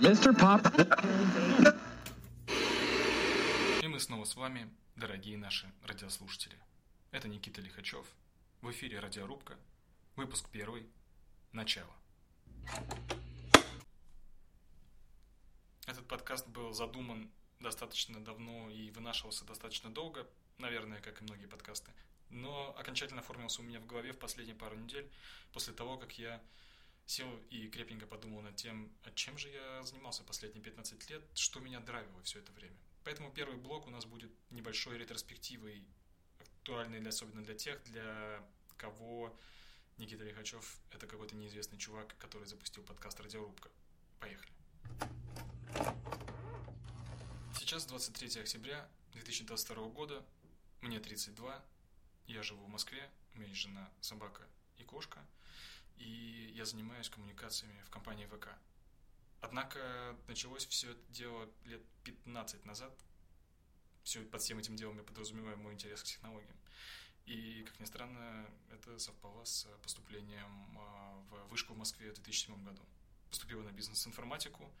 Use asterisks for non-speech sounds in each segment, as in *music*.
Mr. Pop. И мы снова с вами, дорогие наши радиослушатели. Это Никита Лихачев. В эфире Радиорубка. Выпуск первый. Начало. Этот подкаст был задуман достаточно давно и вынашивался достаточно долго, наверное, как и многие подкасты. Но окончательно оформился у меня в голове в последние пару недель, после того, как я сел и крепенько подумал над тем, а чем же я занимался последние 15 лет, что меня драйвило все это время. Поэтому первый блок у нас будет небольшой ретроспективой, актуальной для, особенно для тех, для кого Никита Лихачев – это какой-то неизвестный чувак, который запустил подкаст «Радиорубка». Поехали. Сейчас 23 октября 2022 года, мне 32, я живу в Москве, у меня есть жена, собака и кошка – и я занимаюсь коммуникациями в компании ВК. Однако началось все это дело лет 15 назад. Все, под всем этим делом я подразумеваю мой интерес к технологиям. И, как ни странно, это совпало с поступлением а, в вышку в Москве в 2007 году. Поступил на бизнес-информатику,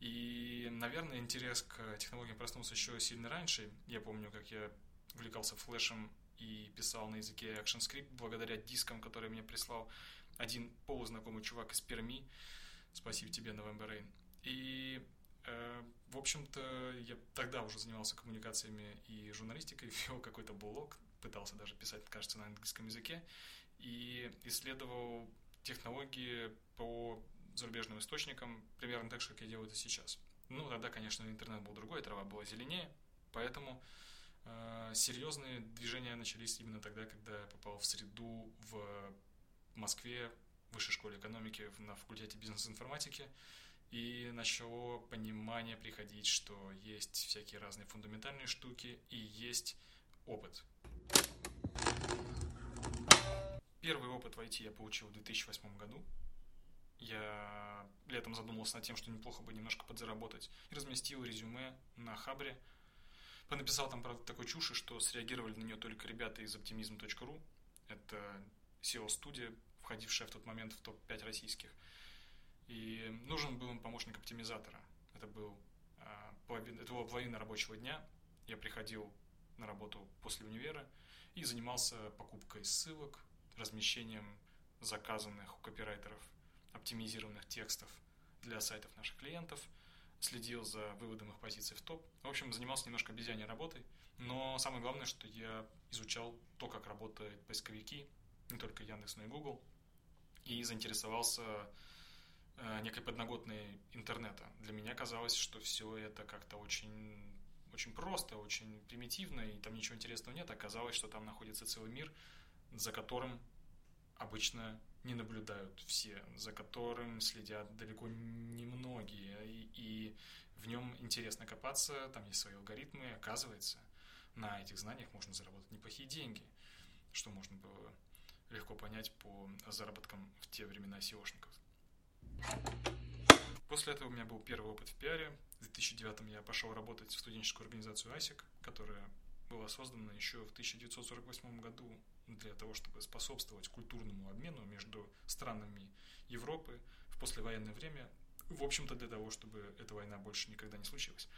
и, наверное, интерес к технологиям проснулся еще сильно раньше. Я помню, как я увлекался флешем и писал на языке ActionScript благодаря дискам, которые мне прислал один полузнакомый чувак из Перми. Спасибо тебе, November Rain. И, э, в общем-то, я тогда уже занимался коммуникациями и журналистикой, *laughs* вел какой-то блог, пытался даже писать, кажется, на английском языке, и исследовал технологии по зарубежным источникам, примерно так же, как я делаю это сейчас. Ну, тогда, конечно, интернет был другой, трава была зеленее, поэтому э, серьезные движения начались именно тогда, когда я попал в среду в в Москве, в высшей школе экономики на факультете бизнес-информатики, и начало понимание приходить, что есть всякие разные фундаментальные штуки и есть опыт. Первый опыт в IT я получил в 2008 году. Я летом задумался над тем, что неплохо бы немножко подзаработать. И разместил резюме на Хабре. Понаписал там, правда, такой чуши, что среагировали на нее только ребята из optimism.ru. Это SEO-студия, входившая в тот момент в топ-5 российских. И нужен был им помощник оптимизатора. Это, был, а, половина, это была половина рабочего дня. Я приходил на работу после универа и занимался покупкой ссылок, размещением заказанных у копирайтеров оптимизированных текстов для сайтов наших клиентов, следил за выводом их позиций в топ. В общем, занимался немножко обезьяней работой, но самое главное, что я изучал то, как работают поисковики, не только Яндекс, но и Google, и заинтересовался э, некой подноготной интернета. Для меня казалось, что все это как-то очень, очень просто, очень примитивно, и там ничего интересного нет. Оказалось, что там находится целый мир, за которым обычно не наблюдают все, за которым следят далеко не многие, и, и в нем интересно копаться, там есть свои алгоритмы, оказывается, на этих знаниях можно заработать неплохие деньги, что можно было легко понять по заработкам в те времена SEOшников. После этого у меня был первый опыт в пиаре. В 2009 я пошел работать в студенческую организацию ASIC, которая была создана еще в 1948 году для того, чтобы способствовать культурному обмену между странами Европы в послевоенное время, в общем-то для того, чтобы эта война больше никогда не случилась.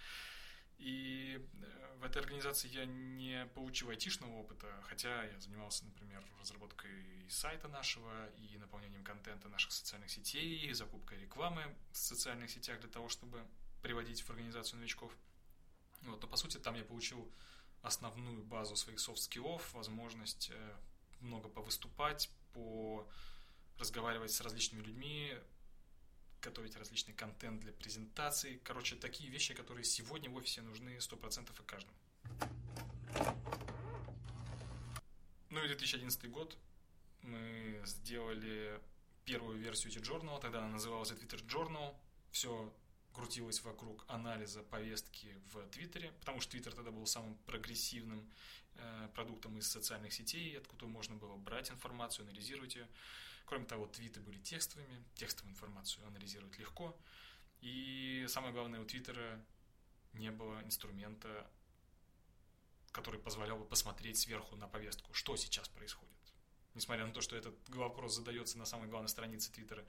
И э, в этой организации я не получил айтишного опыта, хотя я занимался, например, разработкой сайта нашего и наполнением контента наших социальных сетей, закупкой рекламы в социальных сетях для того, чтобы приводить в организацию новичков. Вот, но по сути там я получил основную базу своих софт-скиллов, возможность э, много повыступать, поразговаривать с различными людьми, готовить различный контент для презентаций. Короче, такие вещи, которые сегодня в офисе нужны 100% и каждому. Ну и 2011 год мы сделали первую версию T-Journal, тогда она называлась Twitter Journal. Все крутилось вокруг анализа повестки в Твиттере, потому что Твиттер тогда был самым прогрессивным э, продуктом из социальных сетей, откуда можно было брать информацию, анализировать ее. Кроме того, твиты были текстовыми, текстовую информацию анализировать легко. И самое главное, у Твиттера не было инструмента, который позволял бы посмотреть сверху на повестку, что сейчас происходит. Несмотря на то, что этот вопрос задается на самой главной странице Твиттера,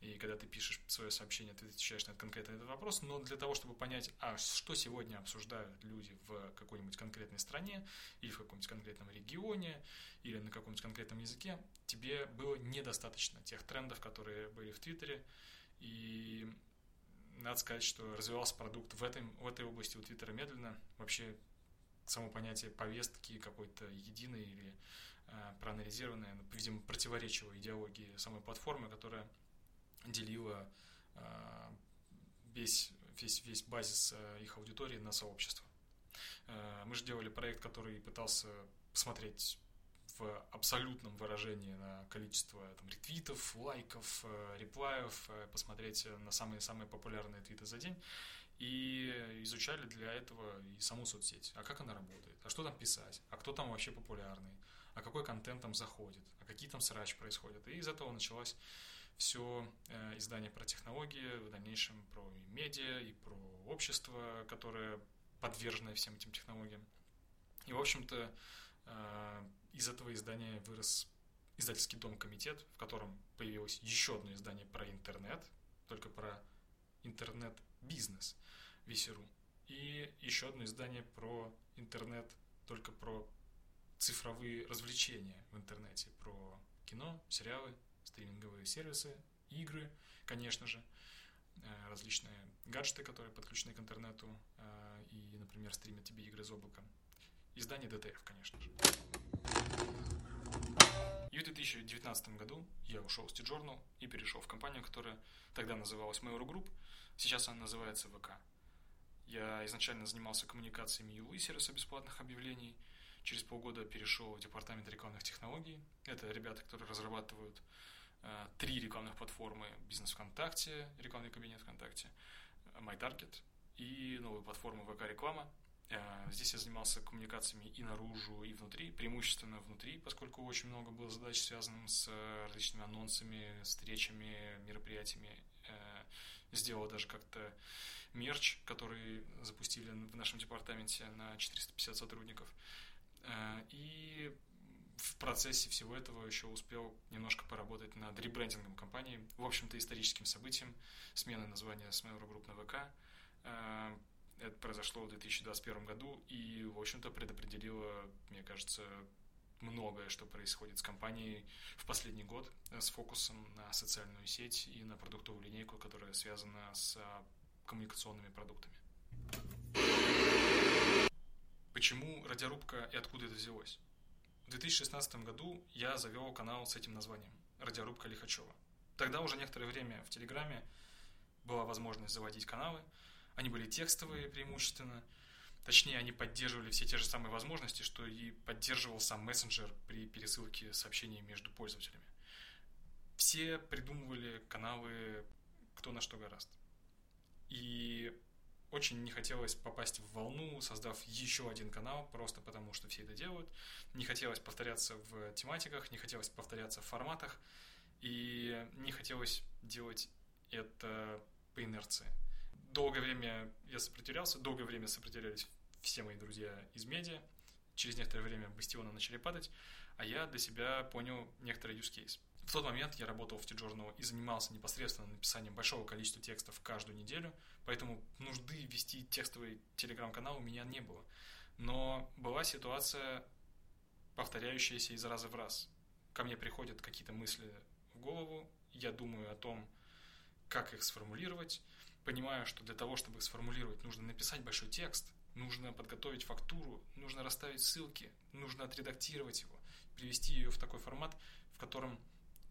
и когда ты пишешь свое сообщение, ты отвечаешь на конкретно этот вопрос, но для того, чтобы понять, а что сегодня обсуждают люди в какой-нибудь конкретной стране, или в каком-нибудь конкретном регионе, или на каком-нибудь конкретном языке, тебе было недостаточно тех трендов, которые были в Твиттере, и надо сказать, что развивался продукт в, этом, в этой области у Твиттера медленно. Вообще, само понятие повестки какой-то единой или э, проанализированной, ну, видимо, противоречило идеологии самой платформы, которая делила э, весь, весь, весь базис э, их аудитории на сообщество. Мы же делали проект, который пытался посмотреть в абсолютном выражении на количество там, ретвитов, лайков, реплаев, посмотреть на самые-самые популярные твиты за день. И изучали для этого и саму соцсеть. А как она работает? А что там писать? А кто там вообще популярный? А какой контент там заходит? А какие там срач происходят? И из этого началось все э, издание про технологии, в дальнейшем про и медиа, и про общество, которое подвержено всем этим технологиям. И, в общем-то, э, из этого издания вырос издательский дом «Комитет», в котором появилось еще одно издание про интернет, только про интернет-бизнес Весеру. И еще одно издание про интернет, только про цифровые развлечения в интернете, про кино, сериалы, стриминговые сервисы, игры, конечно же, э, различные гаджеты, которые подключены к интернету э, и, например, стримят тебе игры из облака. Издание DTF, конечно же. И в 2019 году я ушел с T-Journal и перешел в компанию, которая тогда называлась Mail.ru Group, сейчас она называется ВК. Я изначально занимался коммуникациями ULI сервиса бесплатных объявлений, через полгода перешел в департамент рекламных технологий. Это ребята, которые разрабатывают э, три рекламных платформы «Бизнес ВКонтакте», рекламный кабинет ВКонтакте, MyTarget и новую платформу ВК Реклама – Э, здесь я занимался коммуникациями и наружу, и внутри, преимущественно внутри, поскольку очень много было задач, связанных с э, различными анонсами, встречами, мероприятиями. Э, сделал даже как-то мерч, который запустили в нашем департаменте на 450 сотрудников. И в процессе всего этого еще успел немножко поработать над ребрендингом компании, в общем-то, историческим событием, смены названия с Mail.ru Group на ВК, это произошло в 2021 году и, в общем-то, предопределило, мне кажется, многое, что происходит с компанией в последний год э, с фокусом на социальную сеть и на продуктовую линейку, которая связана с а, коммуникационными продуктами. Почему радиорубка и откуда это взялось? В 2016 году я завел канал с этим названием «Радиорубка Лихачева». Тогда уже некоторое время в Телеграме была возможность заводить каналы – они были текстовые преимущественно. Точнее, они поддерживали все те же самые возможности, что и поддерживал сам мессенджер при пересылке сообщений между пользователями. Все придумывали каналы кто на что гораст. И очень не хотелось попасть в волну, создав еще один канал, просто потому что все это делают. Не хотелось повторяться в тематиках, не хотелось повторяться в форматах, и не хотелось делать это по инерции долгое время я сопротивлялся, долгое время сопротивлялись все мои друзья из медиа. Через некоторое время бастионы начали падать, а я для себя понял некоторый use case. В тот момент я работал в T-Journal и занимался непосредственно написанием большого количества текстов каждую неделю, поэтому нужды вести текстовый телеграм-канал у меня не было. Но была ситуация, повторяющаяся из раза в раз. Ко мне приходят какие-то мысли в голову, я думаю о том, как их сформулировать, понимаю, что для того, чтобы сформулировать, нужно написать большой текст, нужно подготовить фактуру, нужно расставить ссылки, нужно отредактировать его, привести ее в такой формат, в котором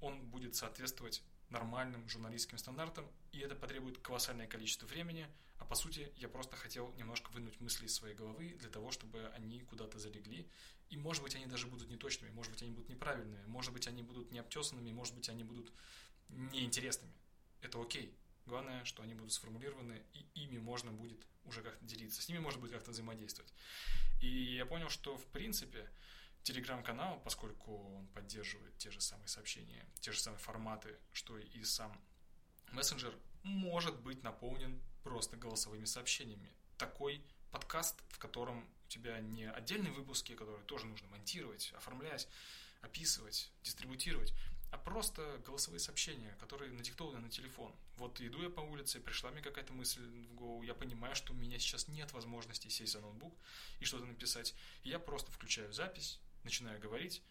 он будет соответствовать нормальным журналистским стандартам, и это потребует колоссальное количество времени, а по сути я просто хотел немножко вынуть мысли из своей головы для того, чтобы они куда-то залегли, и может быть они даже будут неточными, может быть они будут неправильными, может быть они будут необтесанными, может быть они будут неинтересными. Это окей. Главное, что они будут сформулированы, и ими можно будет уже как-то делиться, с ними можно будет как-то взаимодействовать. И я понял, что в принципе телеграм-канал, поскольку он поддерживает те же самые сообщения, те же самые форматы, что и сам мессенджер, может быть наполнен просто голосовыми сообщениями. Такой подкаст, в котором у тебя не отдельные выпуски, которые тоже нужно монтировать, оформлять, описывать, дистрибутировать, а просто голосовые сообщения, которые надиктованы на телефон. Вот иду я по улице, пришла мне какая-то мысль в голову, я понимаю, что у меня сейчас нет возможности сесть за ноутбук и что-то написать. И я просто включаю запись, начинаю говорить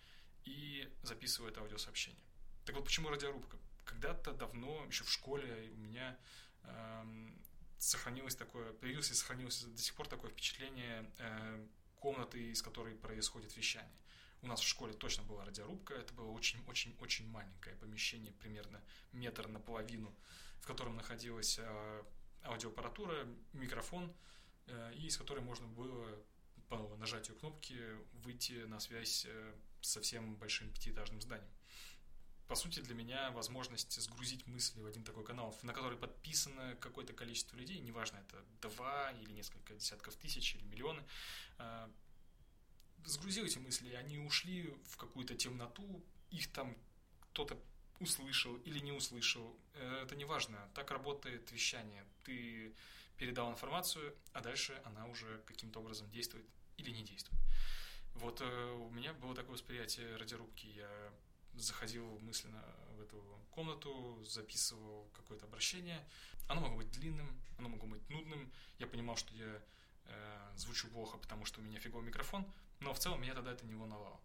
и записываю это аудиосообщение. Так вот, почему радиорубка? Когда-то давно, еще в школе, у меня эм, сохранилось такое, появилось и сохранилось до сих пор такое впечатление э, комнаты, из которой происходит вещание. У нас в школе точно была радиорубка, это было очень-очень-очень маленькое помещение, примерно метр наполовину, в котором находилась э, аудиоаппаратура, микрофон, э, и из которой можно было по нажатию кнопки выйти на связь э, со всем большим пятиэтажным зданием по сути, для меня возможность сгрузить мысли в один такой канал, на который подписано какое-то количество людей, неважно, это два или несколько десятков тысяч или миллионы, а, сгрузил эти мысли, они ушли в какую-то темноту, их там кто-то услышал или не услышал, э, это не важно, так работает вещание. Ты передал информацию, а дальше она уже каким-то образом действует или не действует. Вот э, у меня было такое восприятие радиорубки. Я заходил мысленно в эту комнату, записывал какое-то обращение. Оно могло быть длинным, оно могло быть нудным. Я понимал, что я э, звучу плохо, потому что у меня фиговый микрофон, но в целом меня тогда это не волновало.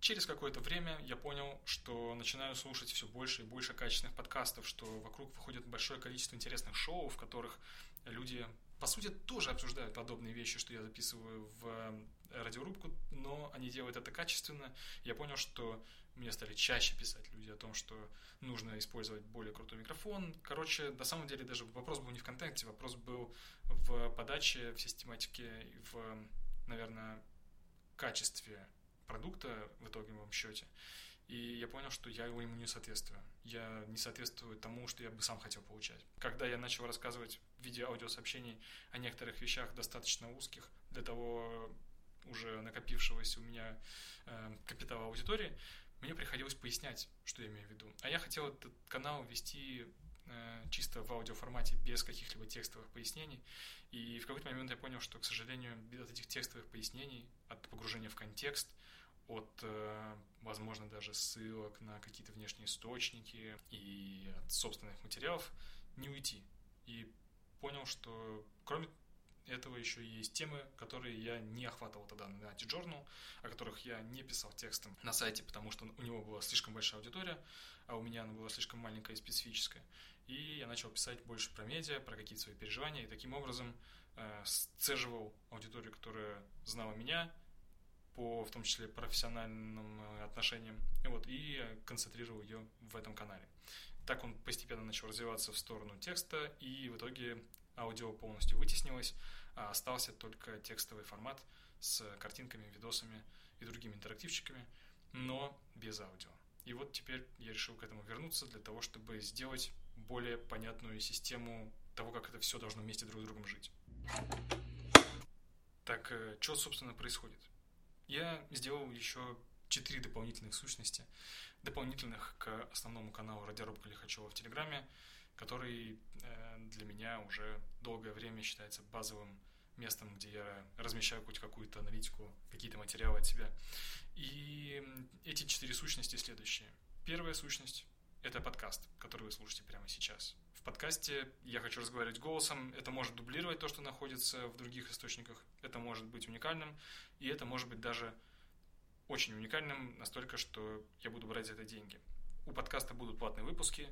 Через какое-то время я понял, что начинаю слушать все больше и больше качественных подкастов, что вокруг выходит большое количество интересных шоу, в которых люди, по сути, тоже обсуждают подобные вещи, что я записываю в радиорубку, но они делают это качественно. Я понял, что мне стали чаще писать люди о том, что нужно использовать более крутой микрофон. Короче, на самом деле даже вопрос был не в контенте, вопрос был в подаче, в систематике, в, наверное, качестве продукта в итоговом счете. И я понял, что я ему не соответствую. Я не соответствую тому, что я бы сам хотел получать. Когда я начал рассказывать в виде аудиосообщений о некоторых вещах достаточно узких для того уже накопившегося у меня э, капитала аудитории, мне приходилось пояснять, что я имею в виду. А я хотел этот канал вести э, чисто в аудиоформате, без каких-либо текстовых пояснений. И в какой-то момент я понял, что, к сожалению, без этих текстовых пояснений, от погружения в контекст, от, э, возможно, даже ссылок на какие-то внешние источники и от собственных материалов не уйти. И понял, что кроме этого еще есть темы, которые я не охватывал тогда на T-Journal, о которых я не писал текстом на сайте, потому что у него была слишком большая аудитория, а у меня она была слишком маленькая и специфическая. И я начал писать больше про медиа, про какие-то свои переживания, и таким образом э, сцеживал аудиторию, которая знала меня, по в том числе профессиональным э, отношениям, и, вот, и концентрировал ее в этом канале. Так он постепенно начал развиваться в сторону текста, и в итоге аудио полностью вытеснилось, а остался только текстовый формат с картинками, видосами и другими интерактивчиками, но без аудио. И вот теперь я решил к этому вернуться для того, чтобы сделать более понятную систему того, как это все должно вместе друг с другом жить. Так, э, что, собственно, происходит? Я сделал еще четыре дополнительных сущности, дополнительных к основному каналу Радиорубка Лихачева в Телеграме, который э, для меня уже долгое время считается базовым местом, где я размещаю хоть какую-то аналитику, какие-то материалы от себя. И эти четыре сущности следующие. Первая сущность — это подкаст, который вы слушаете прямо сейчас. В подкасте я хочу разговаривать голосом, это может дублировать то, что находится в других источниках, это может быть уникальным, и это может быть даже очень уникальным настолько, что я буду брать за это деньги. У подкаста будут платные выпуски,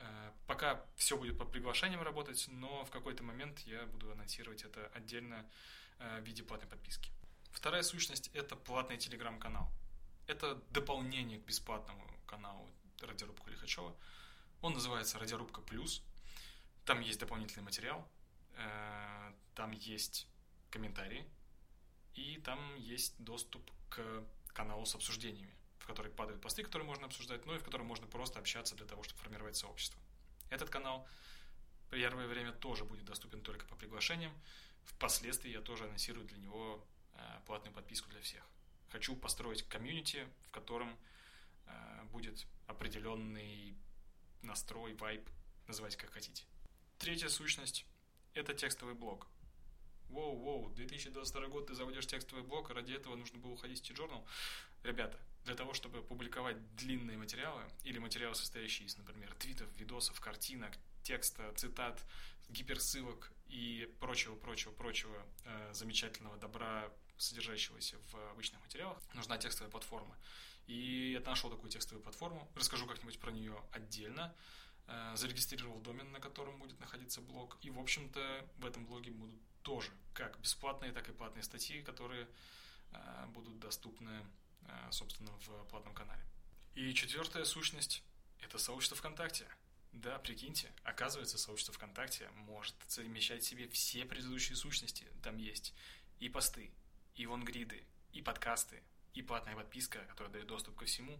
Э, пока все будет по приглашениям работать, но в какой-то момент я буду анонсировать это отдельно э, в виде платной подписки. Вторая сущность – это платный телеграм-канал. Это дополнение к бесплатному каналу Радиорубка Лихачева. Он называется Радиорубка Плюс. Там есть дополнительный материал, э, там есть комментарии, и там есть доступ к каналу с обсуждениями в который падают посты, которые можно обсуждать, но и в котором можно просто общаться для того, чтобы формировать сообщество. Этот канал первое время тоже будет доступен только по приглашениям. Впоследствии я тоже анонсирую для него э, платную подписку для всех. Хочу построить комьюнити, в котором э, будет определенный настрой, вайб, называйте как хотите. Третья сущность – это текстовый блог. Воу-воу, 2022 год, ты заводишь текстовый блог, а ради этого нужно было уходить в T-Journal. Ребята, для того, чтобы публиковать длинные материалы или материалы, состоящие из, например, твитов, видосов, картинок, текста, цитат, гиперссылок и прочего, прочего, прочего э, замечательного добра, содержащегося в обычных материалах, нужна текстовая платформа. И я нашел такую текстовую платформу, расскажу как-нибудь про нее отдельно, э, зарегистрировал домен, на котором будет находиться блог, и, в общем-то, в этом блоге будут тоже как бесплатные, так и платные статьи, которые э, будут доступны, э, собственно, в платном канале. И четвертая сущность – это сообщество ВКонтакте – да, прикиньте, оказывается, сообщество ВКонтакте может совмещать в себе все предыдущие сущности. Там есть и посты, и вонгриды, и подкасты, и платная подписка, которая дает доступ ко всему.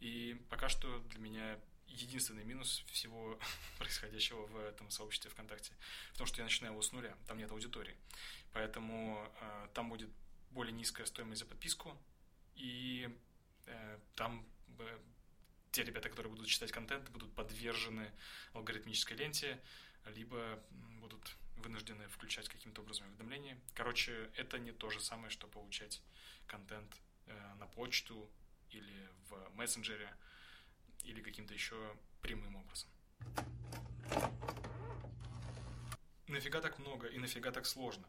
И пока что для меня единственный минус всего *laughs* происходящего в этом сообществе ВКонтакте том, что я начинаю его с нуля, там нет аудитории. Поэтому э, там будет более низкая стоимость за подписку, и э, там те ребята, которые будут читать контент, будут подвержены алгоритмической ленте, либо будут вынуждены включать каким-то образом уведомления. Короче, это не то же самое, что получать контент э, на почту или в мессенджере или каким-то еще прямым образом. Нафига так много и нафига так сложно?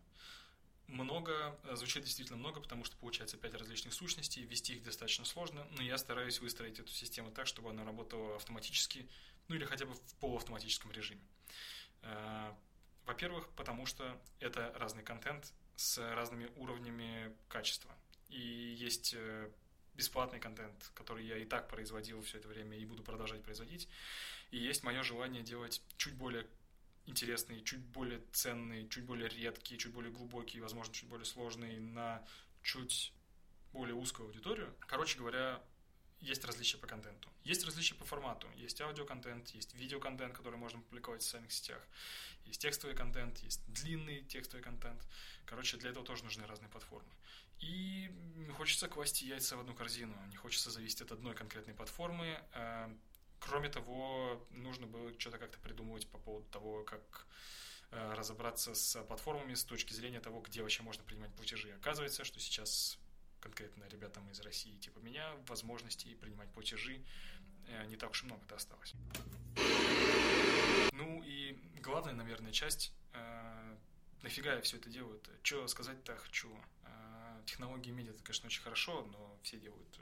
много, э, звучит действительно много, потому что получается пять различных сущностей, ввести их достаточно сложно, но я стараюсь выстроить эту систему так, чтобы она работала автоматически, ну или хотя бы в полуавтоматическом режиме. Э, во-первых, потому что это разный контент с разными уровнями качества. И есть э, бесплатный контент, который я и так производил все это время и буду продолжать производить. И есть мое желание делать чуть более интересные, чуть более ценные, чуть более редкие, чуть более глубокие, возможно, чуть более сложные на чуть более узкую аудиторию. Короче говоря, есть различия по контенту. Есть различия по формату. Есть аудиоконтент, есть видеоконтент, который можно публиковать в социальных сетях. Есть текстовый контент, есть длинный текстовый контент. Короче, для этого тоже нужны разные платформы. И хочется класть яйца в одну корзину. Не хочется зависеть от одной конкретной платформы. Э, Кроме того, нужно было что-то как-то придумывать по поводу того, как э, разобраться с платформами с точки зрения того, где вообще можно принимать платежи. Оказывается, что сейчас конкретно ребятам из России типа меня возможностей принимать платежи э, не так уж и много-то осталось. Ну и главная, наверное, часть, э, нафига я все это делаю -то? Что сказать-то хочу? Э, технологии медиа, это, конечно, очень хорошо, но все делают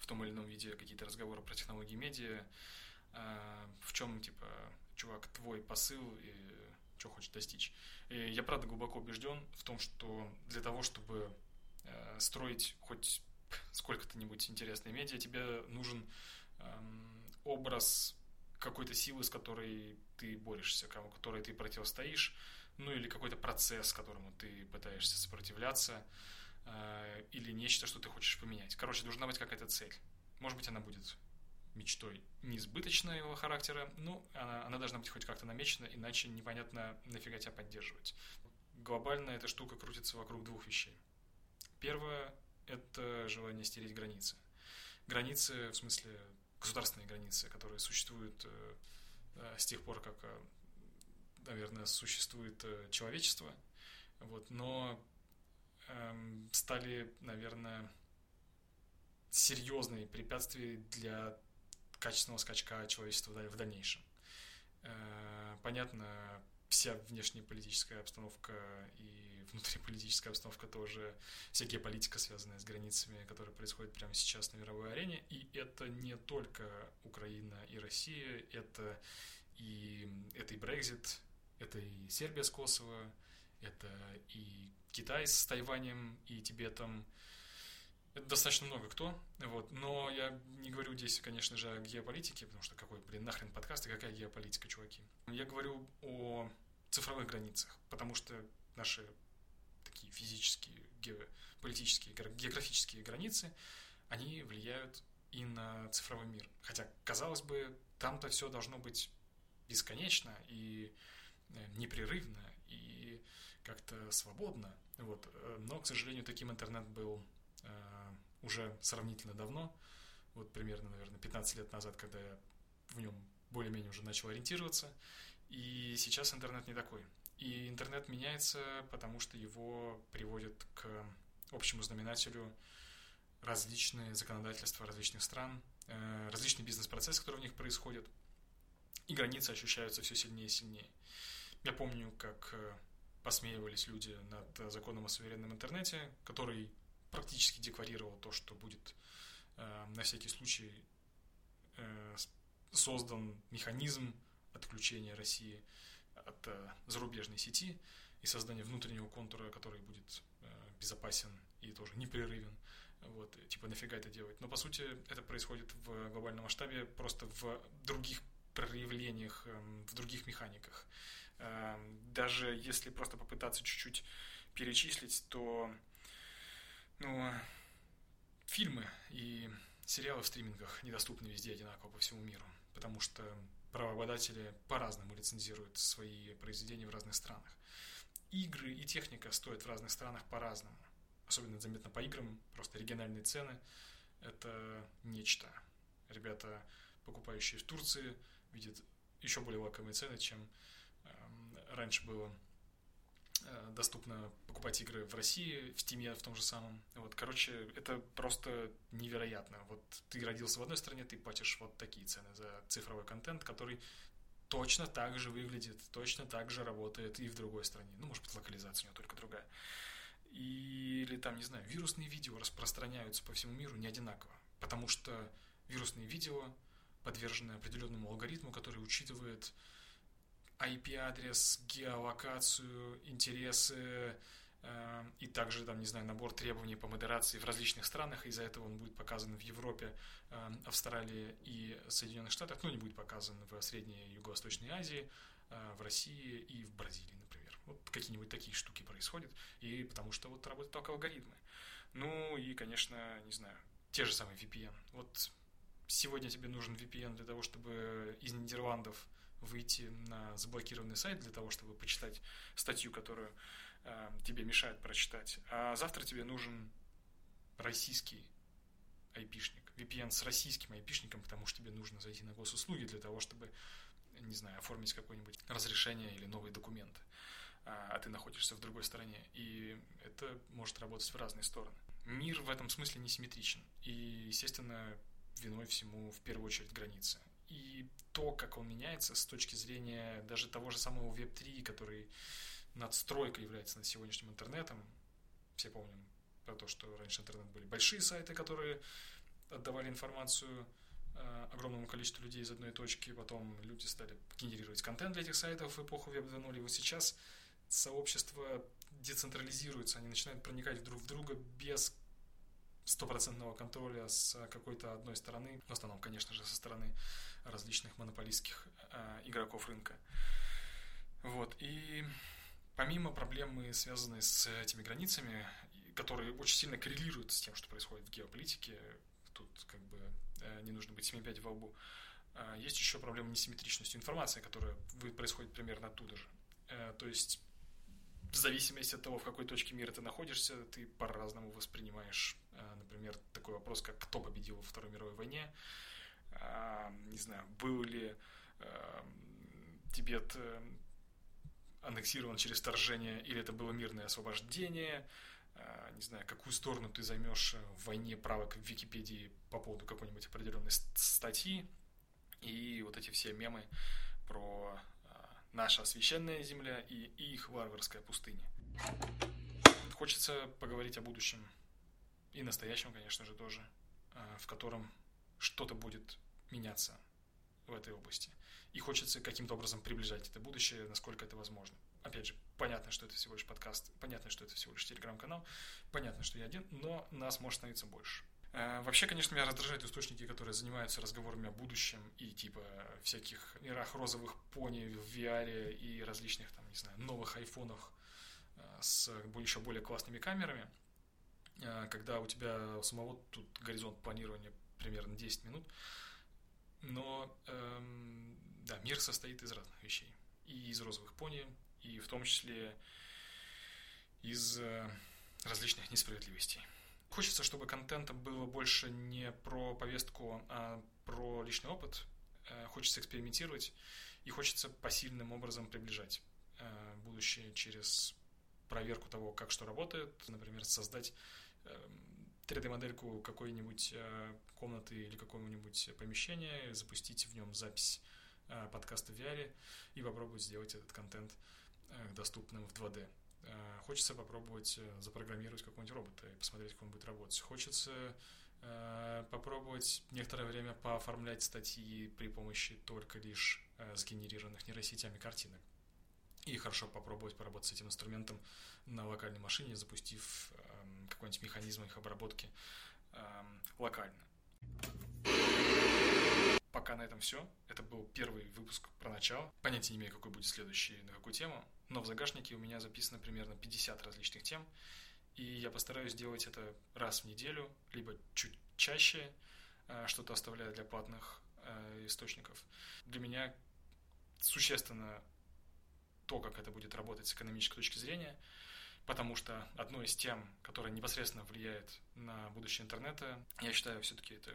в том или ином виде какие-то разговоры про технологии медиа, в чем, типа, чувак, твой посыл и что хочешь достичь. И я, правда, глубоко убежден в том, что для того, чтобы строить хоть сколько-то-нибудь интересные медиа, тебе нужен эм, образ какой-то силы, с которой ты борешься, которой ты противостоишь, ну или какой-то процесс, которому ты пытаешься сопротивляться. Э, или нечто, что ты хочешь поменять. Короче, должна быть какая-то цель. Может быть, она будет мечтой несбыточного характера, ну, она, она должна быть хоть как-то намечена, иначе непонятно, нафига тебя поддерживать. Глобально эта штука крутится вокруг двух вещей. Первое – это желание стереть границы. Границы, в смысле государственные границы, которые существуют э, э, с тех пор, как, э, наверное, существует человечество. Вот, но эм, стали, наверное, серьезные препятствия для качественного скачка человечества в дальнейшем. Понятно, вся внешнеполитическая обстановка и внутриполитическая обстановка тоже, вся геополитика, связанная с границами, которая происходит прямо сейчас на мировой арене. И это не только Украина и Россия, это и, это и Брекзит, это и Сербия с Косово, это и Китай с Тайванем и Тибетом. Это достаточно много кто, вот. Но я не говорю здесь, конечно же, о геополитике, потому что какой, блин, нахрен подкаст и какая геополитика, чуваки. Я говорю о цифровых границах, потому что наши такие физические, геополитические, географические границы, они влияют и на цифровой мир. Хотя, казалось бы, там-то все должно быть бесконечно и э, непрерывно, и как-то свободно. Вот. Э, но, к сожалению, таким интернет был э, уже сравнительно давно, вот примерно, наверное, 15 лет назад, когда я в нем более-менее уже начал ориентироваться. И сейчас интернет не такой. И интернет меняется, потому что его приводят к общему знаменателю различные законодательства различных стран, э, различный бизнес-процесс, который в них происходит, и границы ощущаются все сильнее и сильнее. Я помню, как э, посмеивались люди над законом о суверенном интернете, который практически декларировал то, что будет э, на всякий случай создан механизм отключения России от зарубежной сети и создания внутреннего контура, который будет безопасен и тоже непрерывен. Вот, типа, нафига это делать? Но, по сути, это происходит в глобальном масштабе просто в других проявлениях, эм, в других механиках. Эм, даже если просто попытаться чуть-чуть перечислить, то ну, фильмы и сериалы в стримингах недоступны везде одинаково по всему миру, потому что правообладатели по-разному лицензируют свои произведения в разных странах. Игры и техника стоят в разных странах по-разному особенно заметно по играм, просто региональные цены – это нечто. Ребята, покупающие в Турции, видят еще более лакомые цены, чем э, раньше было доступно покупать игры в России, в Steam в том же самом. Вот, короче, это просто невероятно. Вот ты родился в одной стране, ты платишь вот такие цены за цифровой контент, который точно так же выглядит, точно так же работает и в другой стране. Ну, может быть, локализация у него только другая или там, не знаю, вирусные видео распространяются по всему миру не одинаково, потому что вирусные видео подвержены определенному алгоритму, который учитывает IP-адрес, геолокацию, интересы э, и также, там, не знаю, набор требований по модерации в различных странах. Из-за этого он будет показан в Европе, э, Австралии и Соединенных Штатах, но не будет показан в Средней и Юго-Восточной Азии, э, в России и в Бразилии, вот какие-нибудь такие штуки происходят, и потому что вот работают только алгоритмы. Ну и, конечно, не знаю, те же самые VPN. Вот сегодня тебе нужен VPN для того, чтобы из Нидерландов выйти на заблокированный сайт для того, чтобы почитать статью, которую э, тебе мешает прочитать. А завтра тебе нужен российский айпишник, VPN с российским айпишником, потому что тебе нужно зайти на госуслуги для того, чтобы, не знаю, оформить какое-нибудь разрешение или новые документы. А, а ты находишься в другой стороне. И это может работать в разные стороны. Мир в этом смысле несимметричен. И, естественно, виной всему в первую очередь границы. И то, как он меняется с точки зрения даже того же самого Web3, который надстройка является над сегодняшним интернетом. Все помним про то, что раньше интернет были большие сайты, которые отдавали информацию э, огромному количеству людей из одной точки, потом люди стали генерировать контент для этих сайтов в эпоху Web 2.0, и вот сейчас сообщества децентрализируются, они начинают проникать друг в друга без стопроцентного контроля с какой-то одной стороны, в основном, конечно же, со стороны различных монополистских э, игроков рынка. Вот, и помимо проблемы, связанной с этими границами, которые очень сильно коррелируют с тем, что происходит в геополитике, тут как бы э, не нужно быть 7-5 во лбу, э, есть еще проблема несимметричности информации, которая происходит примерно оттуда же. Э, то есть в зависимости от того, в какой точке мира ты находишься, ты по-разному воспринимаешь, э, например, такой вопрос, как кто победил во Второй мировой войне, а, не знаю, был ли э, Тибет э, аннексирован через вторжение, или это было мирное освобождение, не знаю, какую сторону ты займешь в войне правок в Википедии по поводу какой-нибудь определенной статьи, и вот эти все мемы про наша священная земля и их варварская пустыня. Хочется поговорить о будущем и настоящем, конечно же, тоже, а, в котором что-то будет меняться в этой области. И хочется каким-то образом приближать это будущее, насколько это возможно. Опять же, понятно, что это всего лишь подкаст, понятно, что это всего лишь телеграм-канал, понятно, что я один, но нас может становиться больше. Э, вообще, конечно, меня раздражают источники, которые занимаются разговорами о будущем и типа всяких мирах розовых пони в VR и различных, там, не знаю, новых айфонах э, с еще более классными камерами, э, когда у тебя у самого тут горизонт планирования примерно 10 минут. Но, эм, да, мир состоит из разных вещей. И из розовых пони, и в том числе из различных несправедливостей. Хочется, чтобы контента было больше не про повестку, а про личный опыт. Э, хочется экспериментировать и хочется посильным образом приближать э, будущее через проверку того, как что работает. Например, создать 3D-модельку какой-нибудь э, комнаты или какого-нибудь помещения, запустить в нем запись э, подкаста в VR и попробовать сделать этот контент э, доступным в 2D. Хочется попробовать запрограммировать какого-нибудь робота и посмотреть, как он будет работать. Хочется попробовать некоторое время пооформлять статьи при помощи только лишь сгенерированных нейросетями картинок. И хорошо попробовать поработать с этим инструментом на локальной машине, запустив эм, какой-нибудь механизм их обработки эм, локально. Пока на этом все. Это был первый выпуск про начало. Понятия не имею, какой будет следующий, на какую тему. Но в загашнике у меня записано примерно 50 различных тем. И я постараюсь делать это раз в неделю, либо чуть чаще, э, что-то оставляя для платных э, источников. Для меня существенно то, как это будет работать с экономической точки зрения, потому что одной из тем, которая непосредственно влияет на будущее интернета, я считаю, все-таки это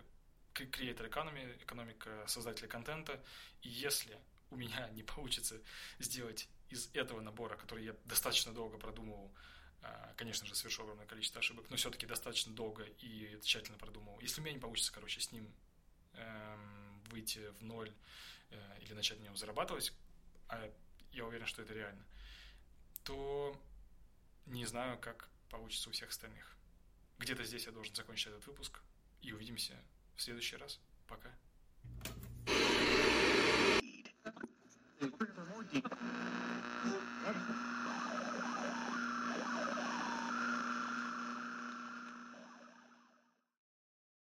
creator economy, экономика создателя контента, и если у меня *laughs* не получится сделать из этого набора, который я достаточно долго продумывал, а, конечно же, совершил огромное количество ошибок, но все-таки достаточно долго и тщательно продумывал. Если у меня не получится, короче, с ним эм, выйти в ноль э, или начать на нем зарабатывать, а я уверен, что это реально, то не знаю, как получится у всех остальных. Где-то здесь я должен закончить этот выпуск. И увидимся в следующий раз. Пока.